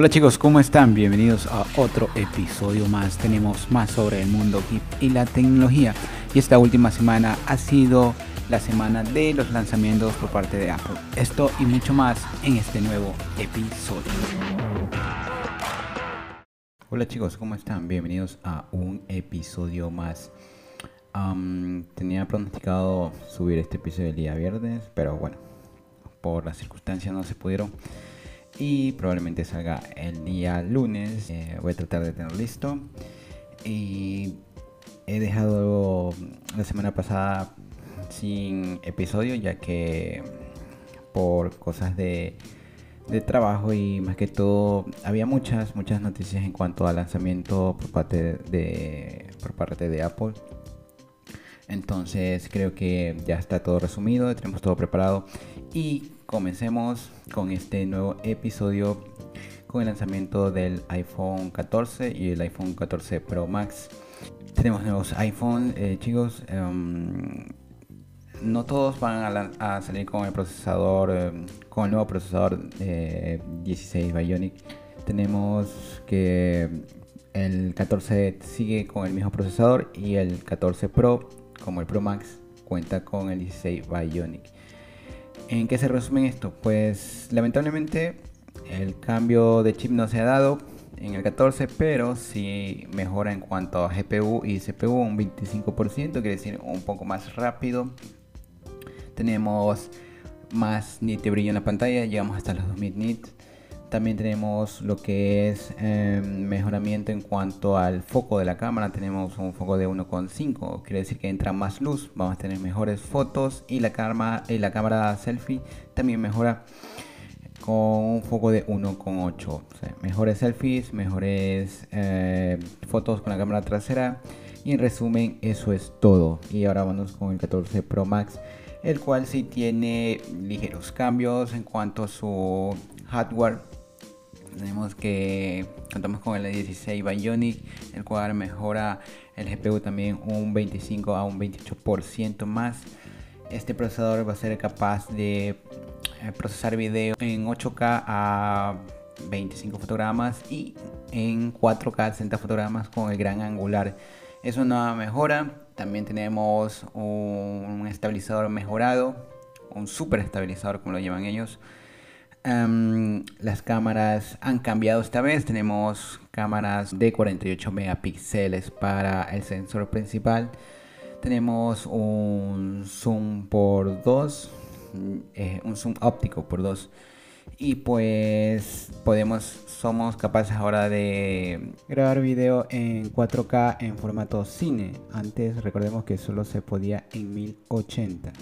Hola chicos, ¿cómo están? Bienvenidos a otro episodio más. Tenemos más sobre el mundo geek y la tecnología. Y esta última semana ha sido la semana de los lanzamientos por parte de Apple. Esto y mucho más en este nuevo episodio. Hola chicos, ¿cómo están? Bienvenidos a un episodio más. tenía pronosticado subir este episodio el día viernes, pero bueno, por las circunstancias no se pudieron y probablemente salga el día lunes. Eh, voy a tratar de tenerlo listo. Y he dejado la semana pasada sin episodio ya que por cosas de, de trabajo y más que todo había muchas muchas noticias en cuanto al lanzamiento por parte de por parte de Apple entonces creo que ya está todo resumido tenemos todo preparado y comencemos con este nuevo episodio con el lanzamiento del iPhone 14 y el iPhone 14 Pro Max. Tenemos nuevos iPhone, eh, chicos. Em, no todos van a, salir con el procesador, em, con el nuevo procesador 16 Bionic. Tenemos que el 14 sigue con el mismo procesador y el 14 Pro, como el Pro Max, cuenta con el 16 Bionic. ¿En qué se resume esto? Pues lamentablemente el cambio de chip no se ha dado en el 14, pero sí mejora en cuanto a GPU y CPU un 25%, quiere decir un poco más rápido. Tenemos más nit de brillo en la pantalla, llegamos hasta los 2000 nits. También tenemos lo que es em, mejoramiento en cuanto al foco de la cámara. Tenemos un foco de 1.5, quiere decir que entra más luz. Vamos a tener mejores fotos y la cámara, y la cámara selfie también mejora con un foco de 1.8. mejores selfies, mejores eh, fotos con la cámara trasera. Y en resumen, eso es todo. Y ahora vamos con el 14 Pro Max, el cual sí tiene ligeros cambios en cuanto a su hardware tenemos que contamos con el 16 Bionic, el cual mejora el GPU también un 25 a un 28% más. Este procesador va a ser capaz de eh, procesar video en 8K a 25 fotogramas y en 4K a 60 fotogramas con el gran angular. Es una mejora. También tenemos un estabilizador mejorado, un super estabilizador como lo llaman ellos Em, las cámaras han cambiado esta vez. Tenemos cámaras de 48 megapíxeles para el sensor principal. Tenemos un zoom por 2, eh, un zoom óptico por 2. Y pues podemos, somos capaces ahora de grabar video en 4K en formato cine. Antes recordemos que solo se podía en 1080.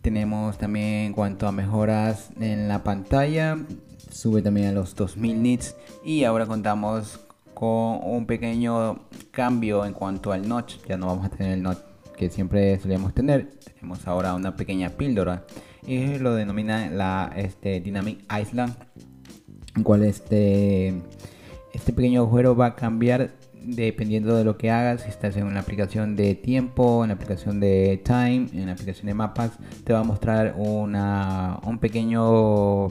Tenemos también en cuanto a mejoras en la pantalla, sube también a los 2000 nits y ahora contamos con un pequeño cambio en cuanto al notch. Ya no vamos a tener el notch que siempre solíamos tener. Tenemos ahora una pequeña píldora y lo denomina la este, Dynamic Island, en cual este, este pequeño agujero va a cambiar dependiendo de lo que hagas, si estás en una aplicación de tiempo, en la aplicación de time, en la aplicación de mapas, te va a mostrar una, un pequeño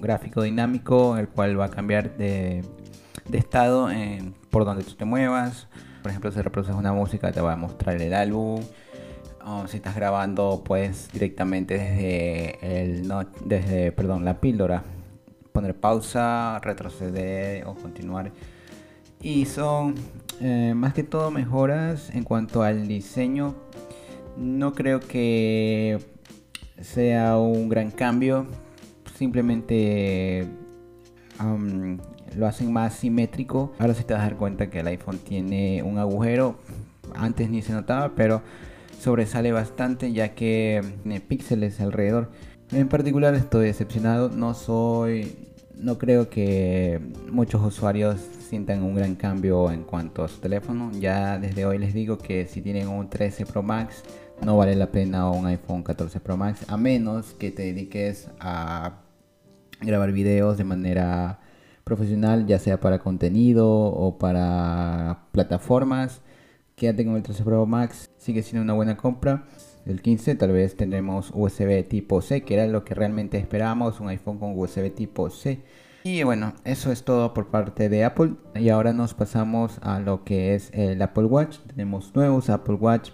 gráfico dinámico, el cual va a cambiar de, de estado por donde tú te muevas. Por ejemplo, si reproduces una música, te va a mostrar el álbum. O si estás grabando, pues directamente desde el no, desde perdón, la píldora, poner pausa, retroceder o continuar y son eh, más que todo mejoras en cuanto al diseño. No creo que sea un gran cambio, simplemente lo hacen más simétrico. Ahora sí te vas a dar cuenta que el iPhone tiene un agujero, antes ni se notaba, pero sobresale bastante ya que tiene píxeles alrededor. En particular estoy decepcionado, no soy, no creo que muchos usuarios sientan un gran cambio en cuanto a su teléfono. Ya desde hoy les digo que si tienen un 13 Pro Max no vale la pena un iPhone 14 Pro Max a menos que te dediques a grabar videos de manera profesional, ya sea para contenido o para plataformas. Quédate con el 13 Pro Max, sigue siendo una buena compra. El 15 tal vez tendremos USB tipo C, que era lo que realmente esperábamos, un iPhone con USB tipo C Y bueno, eso es todo por parte de Apple. Y ahora nos pasamos a lo que es el Apple Watch. Tenemos nuevos Apple Watch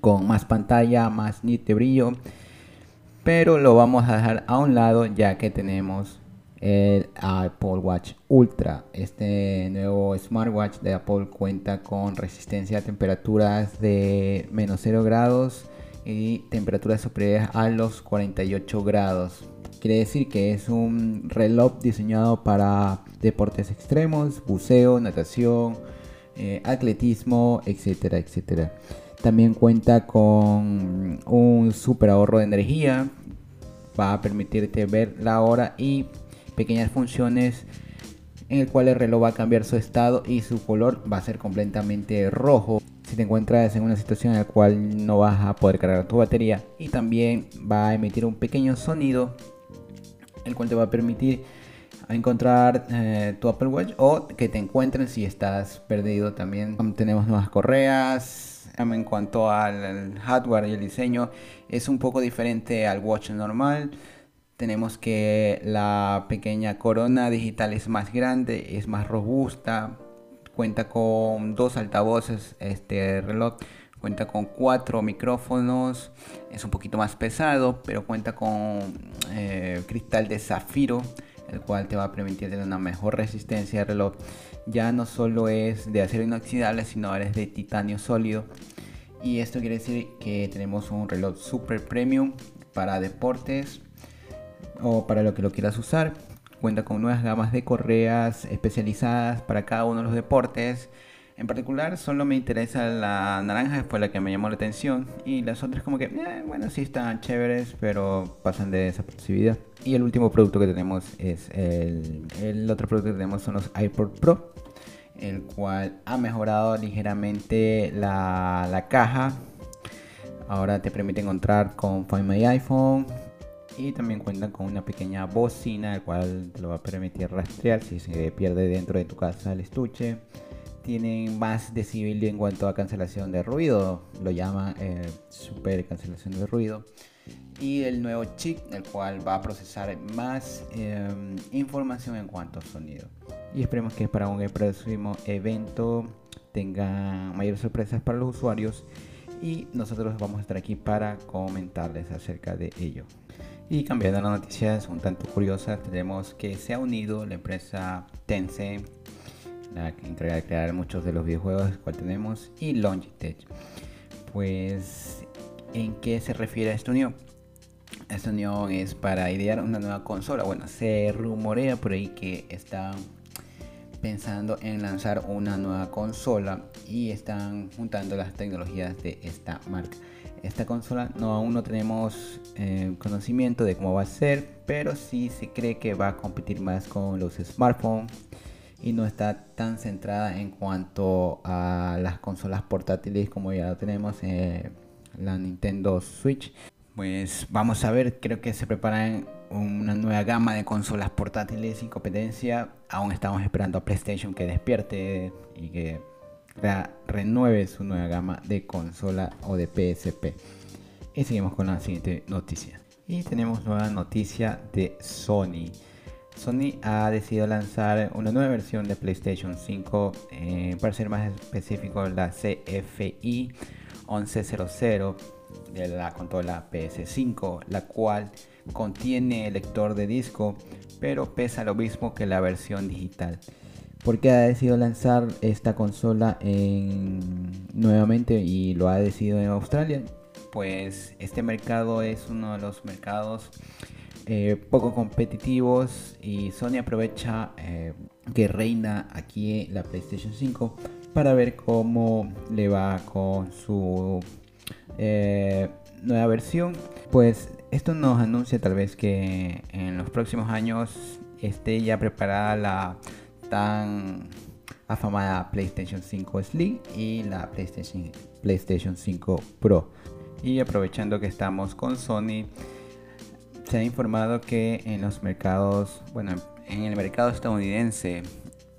con más pantalla, más nítido brillo. Pero lo vamos a dejar a un lado ya que tenemos el Apple Watch Ultra. Este nuevo smartwatch de Apple cuenta con resistencia a temperaturas de menos 0 grados y temperaturas superiores a los 48 grados. Quiere decir que es un reloj diseñado para deportes extremos, buceo, natación, eh, atletismo, etcétera, etcétera. También cuenta con un super ahorro de energía. Va a permitirte ver la hora y pequeñas funciones en el cual el reloj va a cambiar su estado y su color va a ser completamente rojo si te encuentras en una situación en la cual no vas a poder cargar tu batería y también va a emitir un pequeño sonido el cual te va a permitir encontrar eh, tu Apple Watch o que te encuentren si estás perdido también. Tenemos nuevas correas. En cuanto al hardware y el diseño, es un poco diferente al watch normal. Tenemos que la pequeña corona digital es más grande, es más robusta, cuenta con dos altavoces este reloj Cuenta con cuatro micrófonos, es un poquito más pesado, pero cuenta con eh, cristal de zafiro, el cual te va a permitir tener una mejor resistencia de reloj. Ya no solo es de acero inoxidable, sino ahora es de titanio sólido. Y esto quiere decir que tenemos un reloj super premium para deportes o para lo que lo quieras usar. Cuenta con nuevas gamas de correas especializadas para cada uno de los deportes en particular, solo me interesa la naranja, fue la que me llamó la atención. Y las otras, como que, eh, bueno, sí están chéveres, pero pasan de esa posibilidad. Y el último producto que tenemos es el, el otro producto que tenemos son los iPod Pro, el cual ha mejorado ligeramente la, la caja. Ahora te permite encontrar con Find My iPhone, y también cuentan con una pequeña bocina el cual te lo va a permitir rastrear si se pierde dentro de tu casa el estuche tienen más decibilidad en cuanto a cancelación de ruido, lo llaman eh, super cancelación de ruido. Y el nuevo chip, el cual va a procesar más em, información en cuanto a sonido. Y esperemos que para un próximo evento tenga mayores sorpresas para los usuarios. Y nosotros vamos a estar aquí para comentarles acerca de ello. Y cambiando las noticias un tanto curiosas, tenemos que se ha unido la empresa Tencent la encarga de crear muchos de los videojuegos que tenemos, y Logitech. Pues, ¿en qué se refiere a esta unión? Esta unión es para idear una nueva consola. Bueno, se rumorea por ahí que están pensando en lanzar una nueva consola y están juntando las tecnologías de esta marca. Esta consola no aún no tenemos eh, conocimiento de cómo va a ser, pero sí se cree que va a competir más con los smartphones y no está tan centrada en cuanto a las consolas portátiles como ya lo tenemos en la Nintendo Switch. Pues vamos a ver, creo que se preparan una nueva gama de consolas portátiles sin competencia. Aún estamos esperando a PlayStation que despierte y que renueve su nueva gama de consola o de PSP. Y seguimos con la siguiente noticia. Y tenemos nueva noticia de Sony. Sony ha decidido lanzar una nueva versión de PlayStation 5, eh, para ser más específico, la CFI 1100 de la consola PS5, la cual contiene lector de disco, pero pesa lo mismo que la versión digital. ¿Por qué ha decidido lanzar esta consola nuevamente y lo ha decidido en Australia? Pues este mercado es uno de los mercados eh, poco competitivos y Sony aprovecha eh, que reina aquí la PlayStation 5 para ver cómo le va con su eh, nueva versión. Pues esto nos anuncia tal vez que en los próximos años esté ya preparada la tan afamada PlayStation 5 Slim y la PlayStation, PlayStation 5 Pro. Y aprovechando que estamos con Sony, se ha informado que en los mercados, bueno, en el mercado estadounidense,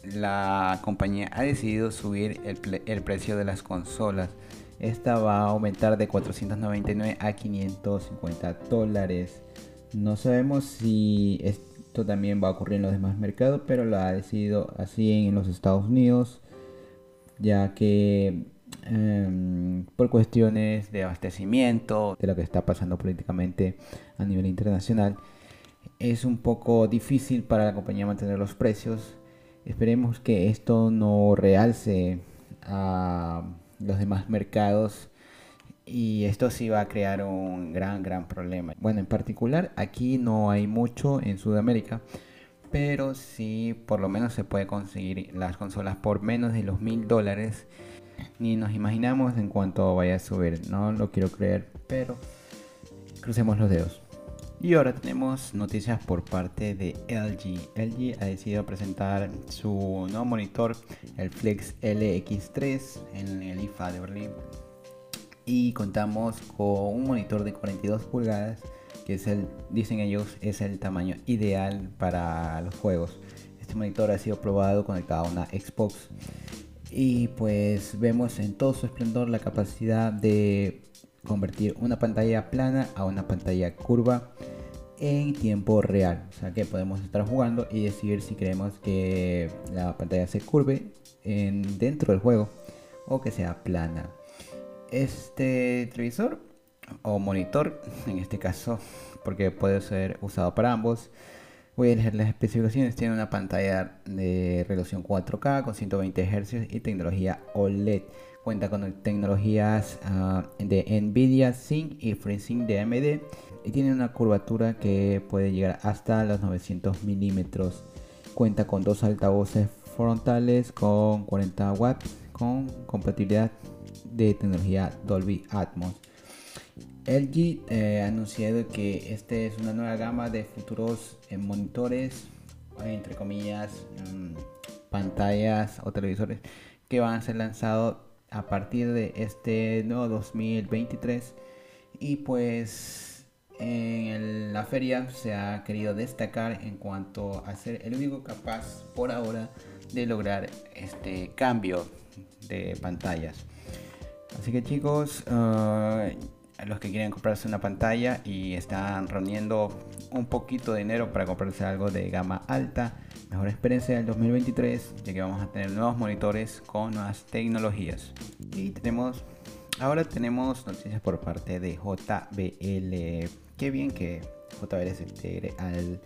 la compañía ha decidido subir el, precio de las consolas. Esta va a aumentar de 499 a 550 dólares. No sabemos si esto también va a ocurrir en los demás mercados, pero lo ha decidido así en los Estados Unidos, ya que em, por cuestiones de abastecimiento, de lo que está pasando políticamente a nivel internacional, es un poco difícil para la compañía mantener los precios. Esperemos que esto no realce a los demás mercados y esto sí va a crear un gran, gran problema. Bueno, en particular aquí no hay mucho en Sudamérica, pero sí por lo menos se puede conseguir las consolas por menos de los mil dólares. Ni nos imaginamos en cuanto vaya a subir, no lo quiero creer, pero crucemos los dedos. Y ahora tenemos noticias por parte de LG. LG ha decidido presentar su nuevo monitor, el Flex LX3, en el IFA de Berlín. Y contamos con un monitor de 42 pulgadas, que es el, dicen ellos, es el tamaño ideal para los juegos. Este monitor ha sido probado conectado a una Xbox. Y pues vemos en todo su esplendor la capacidad de convertir una pantalla plana a una pantalla curva en tiempo real. O sea que podemos estar jugando y decidir si queremos que la pantalla se curve en, dentro del juego o que sea plana. Este televisor o monitor, en este caso, porque puede ser usado para ambos. Voy a leer las especificaciones. Tiene una pantalla de resolución 4K con 120 Hz y tecnología OLED Cuenta con tecnologías ah, de Nvidia Sync y FreeSync de AMD y tiene una curvatura que puede llegar hasta los 900 milímetros. Cuenta con dos altavoces frontales con 40 watts con compatibilidad de tecnología Dolby Atmos. LG eh, ha anunciado que esta es una nueva gama de futuros eh, monitores, entre comillas, mm, pantallas o televisores que van a ser lanzados a partir de este nuevo 2023 y pues en la feria se ha querido destacar en cuanto a ser el único capaz por ahora de lograr este cambio de pantallas. Así que chicos uh, los que quieren comprarse una pantalla y están reuniendo un poquito de dinero para comprarse algo de gama alta mejor experiencia del 2023 ya que vamos a tener nuevos monitores con nuevas tecnologías. Y tenemos ahora tenemos noticias por parte de JBL qué bien que JBL se integre al,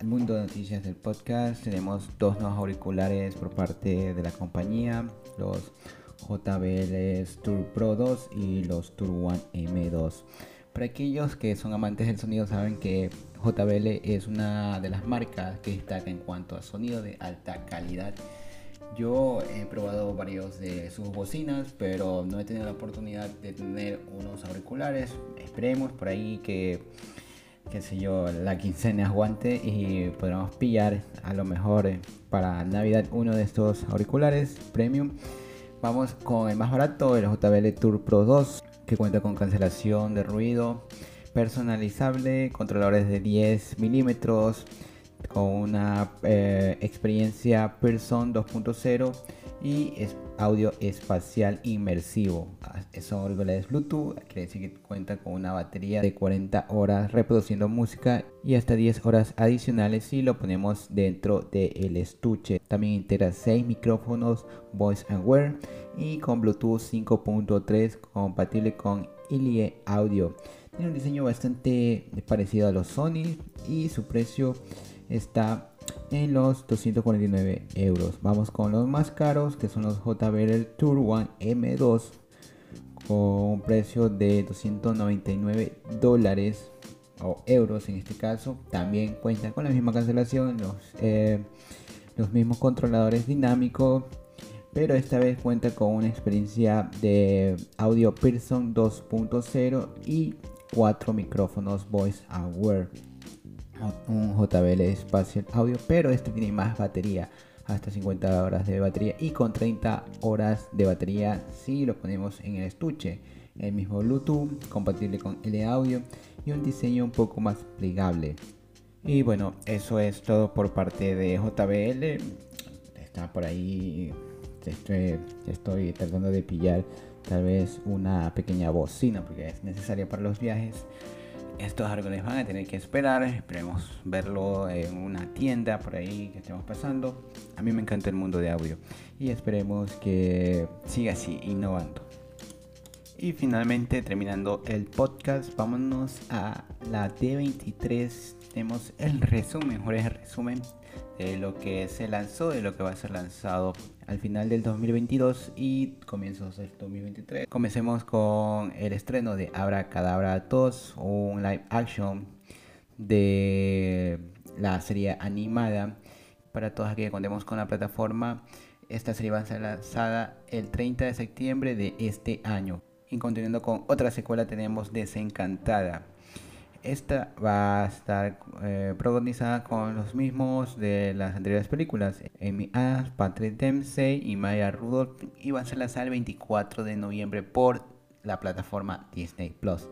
al mundo de noticias del podcast tenemos dos nuevos auriculares por parte de la compañía los JBL Tour Pro 2 y los Tour One M2 para aquellos que son amantes del sonido saben que JBL es una de las marcas que destaca en cuanto a sonido de alta calidad. Yo he probado varios de sus bocinas, pero no he tenido la oportunidad de tener unos auriculares. Esperemos por ahí que, qué sé yo, la quincena aguante y podamos pillar a lo mejor para Navidad uno de estos auriculares premium. Vamos con el más barato, el JBL Tour Pro 2 que cuenta con cancelación de ruido personalizable, controladores de 10 milímetros, con una eh, experiencia Person 2.0 y audio espacial inmersivo. Son auriculares Bluetooth, quiere decir que cuenta con una batería de 40 horas reproduciendo música y hasta 10 horas adicionales si lo ponemos dentro del estuche. También integra 6 micrófonos Voice Wear y con Bluetooth 5.3 compatible con ILIE Audio. Tiene un diseño bastante parecido a los Sony y su precio está en los 249 euros. Vamos con los más caros que son los JBL Tour One M2 con un precio de 299 dólares o euros en este caso. También cuenta con la misma cancelación, los, eh, los mismos controladores dinámicos pero esta vez cuenta con una experiencia de audio Pearson 2.0 y cuatro micrófonos Voice Aware. Un JBL Spatial Audio, pero este tiene más batería, hasta 50 horas de batería y con 30 horas de batería si lo ponemos en el estuche. El mismo Bluetooth, compatible con L Audio y un diseño un poco más plegable. Y bueno, eso es todo por parte de JBL. Está por ahí estoy, estoy tratando de pillar tal vez una pequeña bocina porque es necesaria para los viajes esto es algo que les van a tener que esperar. Esperemos verlo en una tienda por ahí que estemos pasando. A mí me encanta el mundo de audio y esperemos que siga así, innovando. Y finalmente, terminando el podcast, vámonos a la D23. Tenemos el resumen, mejor es el resumen de lo que se lanzó, de lo que va a ser lanzado al final del 2022 y comienzos del 2023. Comencemos con el estreno de Abra Cadabra 2, un live action de la serie animada. Para todos aquellos que contemos con la plataforma, esta serie va a ser lanzada el 30 de septiembre de este año. Y continuando con otra secuela tenemos Desencantada. Esta va a estar eh, protagonizada con los mismos de las anteriores películas. Amy Adams, Patrick Dempsey y Maya Rudolph. Y va a ser lanzada el 24 de noviembre por la plataforma Disney Plus.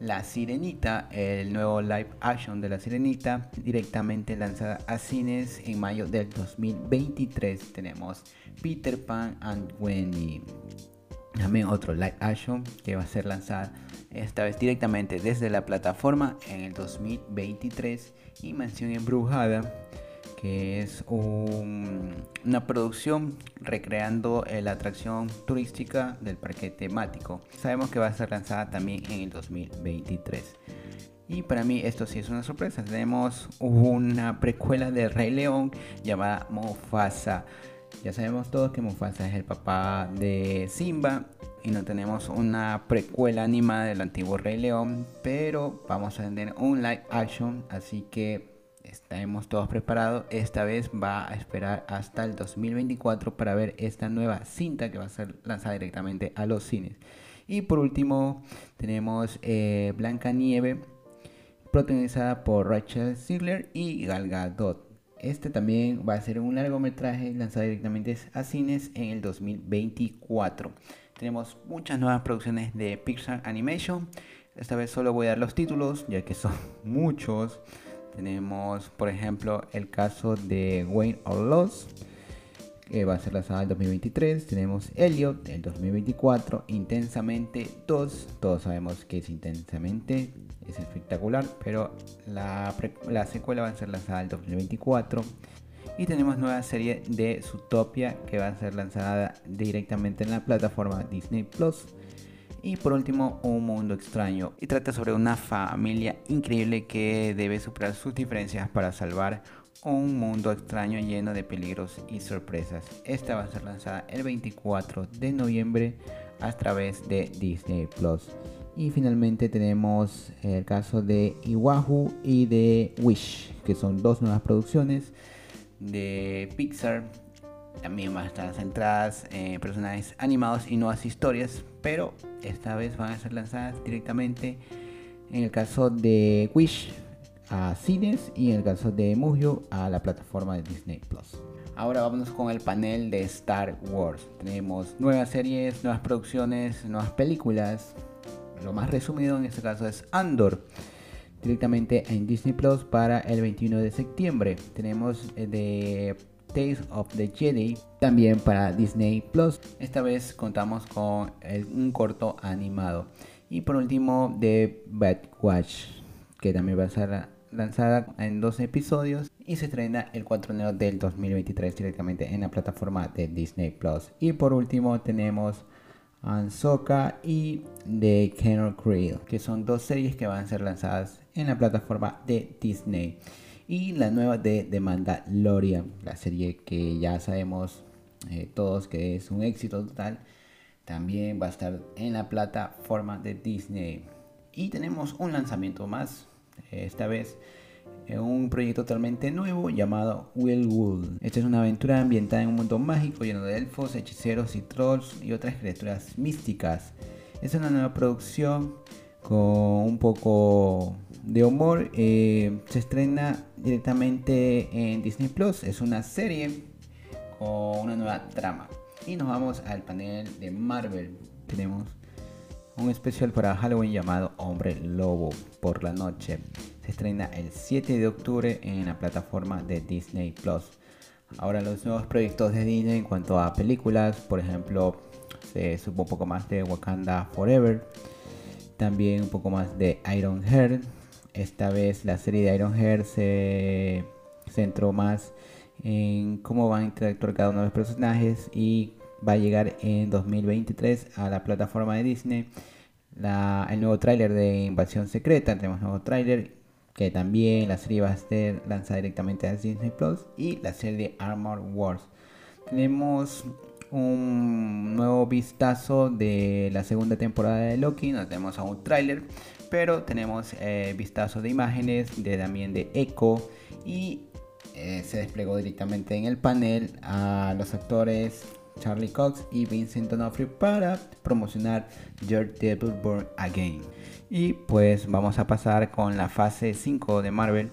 La Sirenita, el nuevo live action de La Sirenita, directamente lanzada a cines en mayo del 2023. Tenemos Peter Pan and Wendy. También otro live action que va a ser lanzado esta vez directamente desde la plataforma en el 2023 y Mansión Embrujada que es una producción recreando la atracción turística del parque temático. Sabemos que va a ser lanzada también en el 2023. Y para mí esto sí es una sorpresa. Tenemos una precuela de Rey León llamada Mufasa. Ya sabemos todos que Mufasa es el papá de Simba y no tenemos una precuela animada del antiguo Rey León, pero vamos a tener un live action, así que estamos todos preparados. Esta vez va a esperar hasta el 2024 para ver esta nueva cinta que va a ser lanzada directamente a los cines. Y por último tenemos eh, Blanca Nieve, protagonizada por Rachel Ziegler y Gal Gadot. Este también va a ser un largometraje lanzado directamente a cines en el 2024. Tenemos muchas nuevas producciones de Pixar Animation. Esta vez solo voy a dar los títulos, ya que son muchos. Tenemos, por ejemplo, el caso de Wayne or Lost, que va a ser lanzado en 2023. Tenemos Elliot en 2024. Intensamente 2. Todos sabemos que es Intensamente. Es espectacular, pero la, la secuela va a ser lanzada en 2024. Y tenemos nueva serie de Zootopia que va a ser lanzada directamente en la plataforma Disney Plus. Y por último, Un Mundo Extraño. Y trata sobre una familia increíble que debe superar sus diferencias para salvar un mundo extraño lleno de peligros y sorpresas. Esta va a ser lanzada el 24 de noviembre a través de Disney Plus. Y finalmente tenemos el caso de Iwahu y de Wish, que son dos nuevas producciones de Pixar. También van a estar centradas en personajes animados y nuevas historias, pero esta vez van a ser lanzadas directamente en el caso de Wish a cines y en el caso de Mugio a la plataforma de Disney Plus. Ahora vamos con el panel de Star Wars. Tenemos nuevas series, nuevas producciones, nuevas películas. Lo más resumido en este caso es Andor directamente en Disney Plus para el 21 de septiembre. Tenemos eh, de Tales of the Jedi también para Disney Plus. Esta vez contamos con un corto animado. Y por último, The Bad Watch, que también va a ser lanzada en dos episodios y se estrena el 4 de enero del 2023 directamente en la plataforma de Disney Plus. Y por último, tenemos Ansoka y The Kennel Creed, que son dos series que van a ser lanzadas en la plataforma de Disney. Y la nueva de The Mandalorian, la serie que ya sabemos eh, todos que es un éxito total, también va a estar en la plataforma de Disney. Y tenemos un lanzamiento más, esta vez en un proyecto totalmente nuevo llamado Willwood. Esta es una aventura ambientada en un mundo mágico lleno de elfos, hechiceros y trolls y otras criaturas místicas. Es una nueva producción con un poco de humor. Eh, se estrena directamente en Disney Plus. Es una serie con una nueva trama. Y nos vamos al panel de Marvel. Tenemos un especial para Halloween llamado Hombre Lobo por la noche. Se estrena el 7 de octubre en la plataforma de Disney Plus. Ahora los nuevos proyectos de Disney en cuanto a películas, por ejemplo, se supo un poco más de Wakanda Forever, también un poco más de Iron Heart, esta vez la serie de Iron Hair se centró más en cómo van a interactuar cada uno de los personajes y va a llegar en 2023 a la plataforma de Disney. el nuevo tráiler de Invasión Secreta, tenemos nuevo tráiler que también la serie va a ser lanzada directamente a Disney Plus y la serie de Armor Wars. Tenemos un nuevo vistazo de la segunda temporada de Loki, no tenemos aún tráiler, pero tenemos eh, vistazo de imágenes de también de Echo y eh, se desplegó directamente en el panel a los actores Charlie Cox y Vincent D'Onofrio para promocionar Your Devil Born Again. Y pues vamos a pasar con la fase 5 de Marvel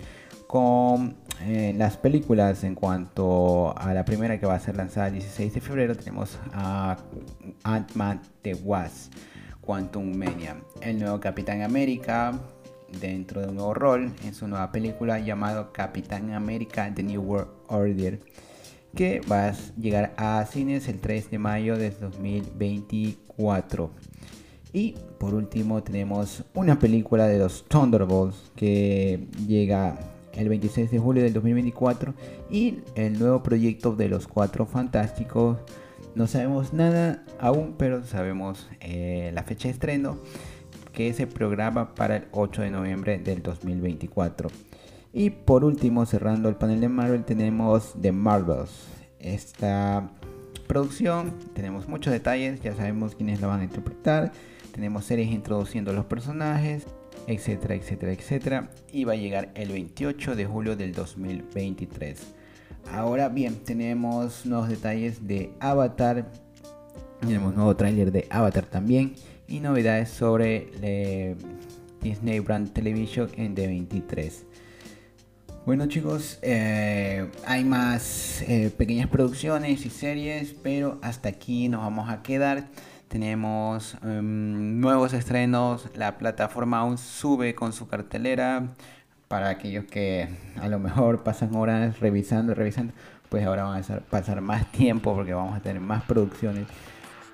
con eh, las películas en cuanto a la primera que va a ser lanzada el 16 de febrero. Tenemos a Ant-Man The Wasp Quantum Mania. El nuevo Capitán América dentro de un nuevo rol en su nueva película llamado Capitán América The New World Order que va a llegar a cines el 3 de mayo de 2024. Y por último tenemos una película de los Thunderbolts que llega el 26 de julio del 2024 y el nuevo proyecto de los Cuatro Fantásticos. No sabemos nada aún, pero sabemos eh, la fecha de estreno que se programa para el 8 de noviembre del 2024. Y por último, cerrando el panel de Marvel, tenemos The Marvels. Esta producción, tenemos muchos detalles, ya sabemos quiénes lo van a interpretar. Tenemos series introduciendo los personajes, etcétera, etcétera, etcétera. Y va a llegar el 28 de julio del 2023. Ahora bien, tenemos nuevos detalles de Avatar. Tenemos nuevo tráiler de Avatar también y novedades sobre eh, Disney Brand Television en D23. Bueno chicos, eh, hay más eh, pequeñas producciones y series, pero hasta aquí nos vamos a quedar. Tenemos em, nuevos estrenos, la plataforma aún sube con su cartelera. Para aquellos que a lo mejor pasan horas revisando, revisando, pues ahora van a pasar más tiempo porque vamos a tener más producciones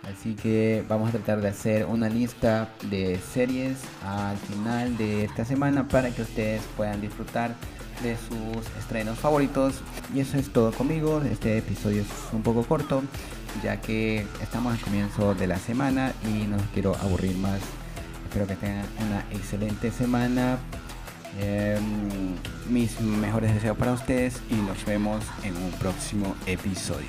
Así que vamos a tratar de hacer una lista de series al final de esta semana para que ustedes puedan disfrutar de sus estrenos favoritos. Y eso es todo conmigo. Este episodio es un poco corto ya que estamos al comienzo de la semana y no quiero aburrir más. Espero que tengan una excelente semana. Em, mis mejores deseos para ustedes y nos vemos en un próximo episodio.